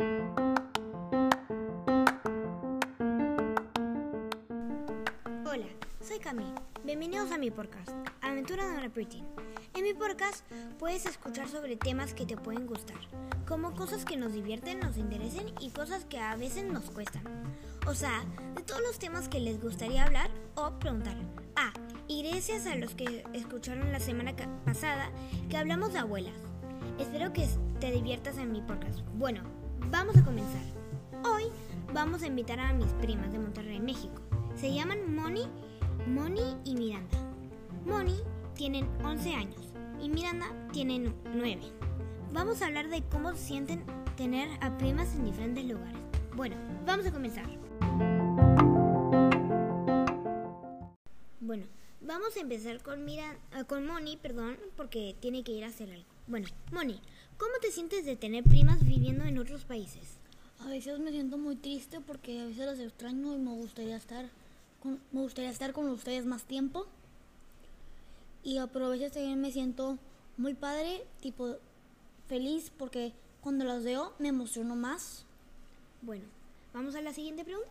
Hola, soy Cami. Bienvenidos a mi podcast, Aventura de una Pretty. En mi podcast puedes escuchar sobre temas que te pueden gustar, como cosas que nos divierten, nos interesen y cosas que a veces nos cuestan. O sea, de todos los temas que les gustaría hablar o preguntar. Ah, y gracias a los que escucharon la semana pasada que hablamos de abuelas. Espero que te diviertas en mi podcast. Bueno, vamos a comenzar. Hoy vamos a invitar a mis primas de Monterrey, México. Se llaman Moni, Moni y Miranda. Moni tienen 11 años y Miranda tiene 9. Vamos a hablar de cómo sienten tener a primas en diferentes lugares. Bueno, vamos a comenzar. Vamos a empezar con Mira, eh, con Moni, perdón, porque tiene que ir a hacer algo. Bueno, Moni, ¿cómo te sientes de tener primas viviendo en otros países? A veces me siento muy triste porque a veces las extraño y me gustaría estar con, me gustaría estar con ustedes más tiempo. Y a- pero a veces también me siento muy padre, tipo feliz porque cuando las veo me emociono más. Bueno, vamos a la siguiente pregunta.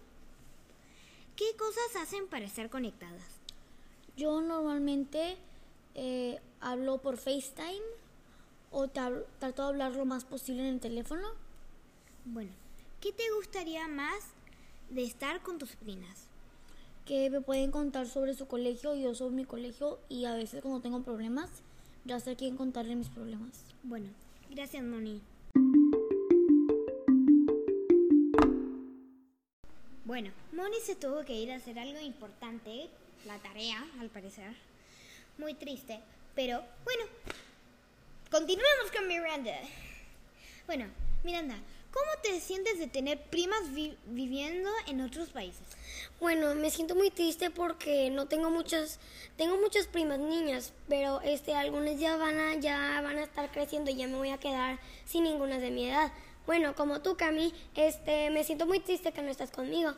¿Qué cosas hacen para estar conectadas? Yo normalmente eh, hablo por FaceTime o trato de hablar lo más posible en el teléfono. Bueno, ¿qué te gustaría más de estar con tus primas? que me pueden contar sobre su colegio y yo sobre mi colegio y a veces cuando tengo problemas ya sé a quién contarle mis problemas. Bueno, gracias Moni. Bueno, Moni se tuvo que ir a hacer algo importante, la tarea, al parecer. Muy triste, pero bueno, continuemos con Miranda. Bueno, Miranda, ¿cómo te sientes de tener primas vi- viviendo en otros países? Bueno, me siento muy triste porque no tengo muchas, tengo muchas primas niñas, pero este algunas ya van a, ya van a estar creciendo y ya me voy a quedar sin ninguna de mi edad. Bueno, como tú, Cami, este, me siento muy triste que no estás conmigo.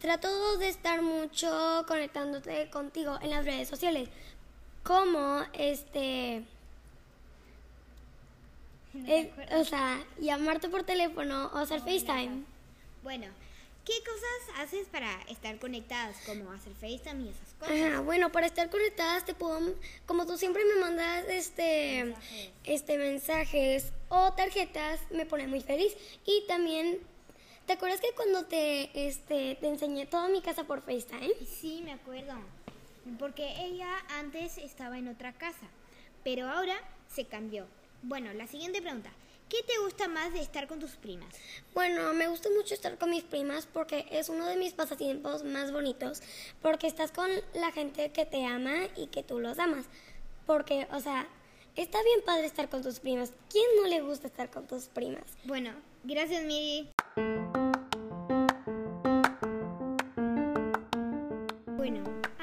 Trato de estar mucho conectándote contigo en las redes sociales, como este, eh, o sea, llamarte por teléfono o hacer FaceTime. Bueno, ¿qué cosas haces para estar conectadas, como hacer FaceTime y esas cosas? Ajá, bueno, para estar conectadas te puedo, como tú siempre me mandas este, Mensajes. este mensajes o tarjetas, me pone muy feliz. Y también, ¿te acuerdas que cuando te, este, te enseñé toda mi casa por FaceTime? Sí, me acuerdo. Porque ella antes estaba en otra casa, pero ahora se cambió. Bueno, la siguiente pregunta. ¿Qué te gusta más de estar con tus primas? Bueno, me gusta mucho estar con mis primas porque es uno de mis pasatiempos más bonitos, porque estás con la gente que te ama y que tú los amas. Porque, o sea, está bien padre estar con tus primas. ¿Quién no le gusta estar con tus primas? Bueno, gracias Miri.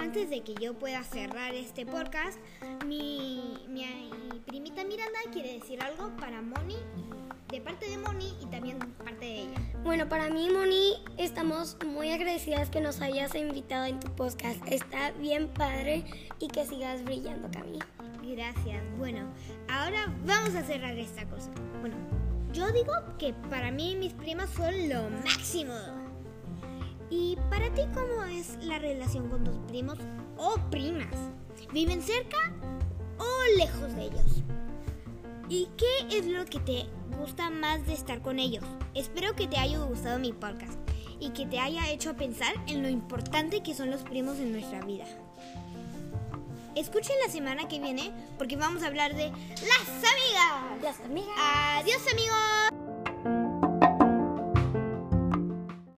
Antes de que yo pueda cerrar este podcast, mi, mi, mi primita Miranda quiere decir algo para Moni, de parte de Moni y también de parte de ella. Bueno, para mí, Moni, estamos muy agradecidas que nos hayas invitado en tu podcast. Está bien padre y que sigas brillando, Cami. Gracias. Bueno, ahora vamos a cerrar esta cosa. Bueno, yo digo que para mí mis primas son lo máximo. ¿Y para ti cómo es la relación con tus primos o primas? ¿Viven cerca o lejos de ellos? ¿Y qué es lo que te gusta más de estar con ellos? Espero que te haya gustado mi podcast y que te haya hecho pensar en lo importante que son los primos en nuestra vida. Escuchen la semana que viene porque vamos a hablar de las amigas. Las amigas. Adiós amigos.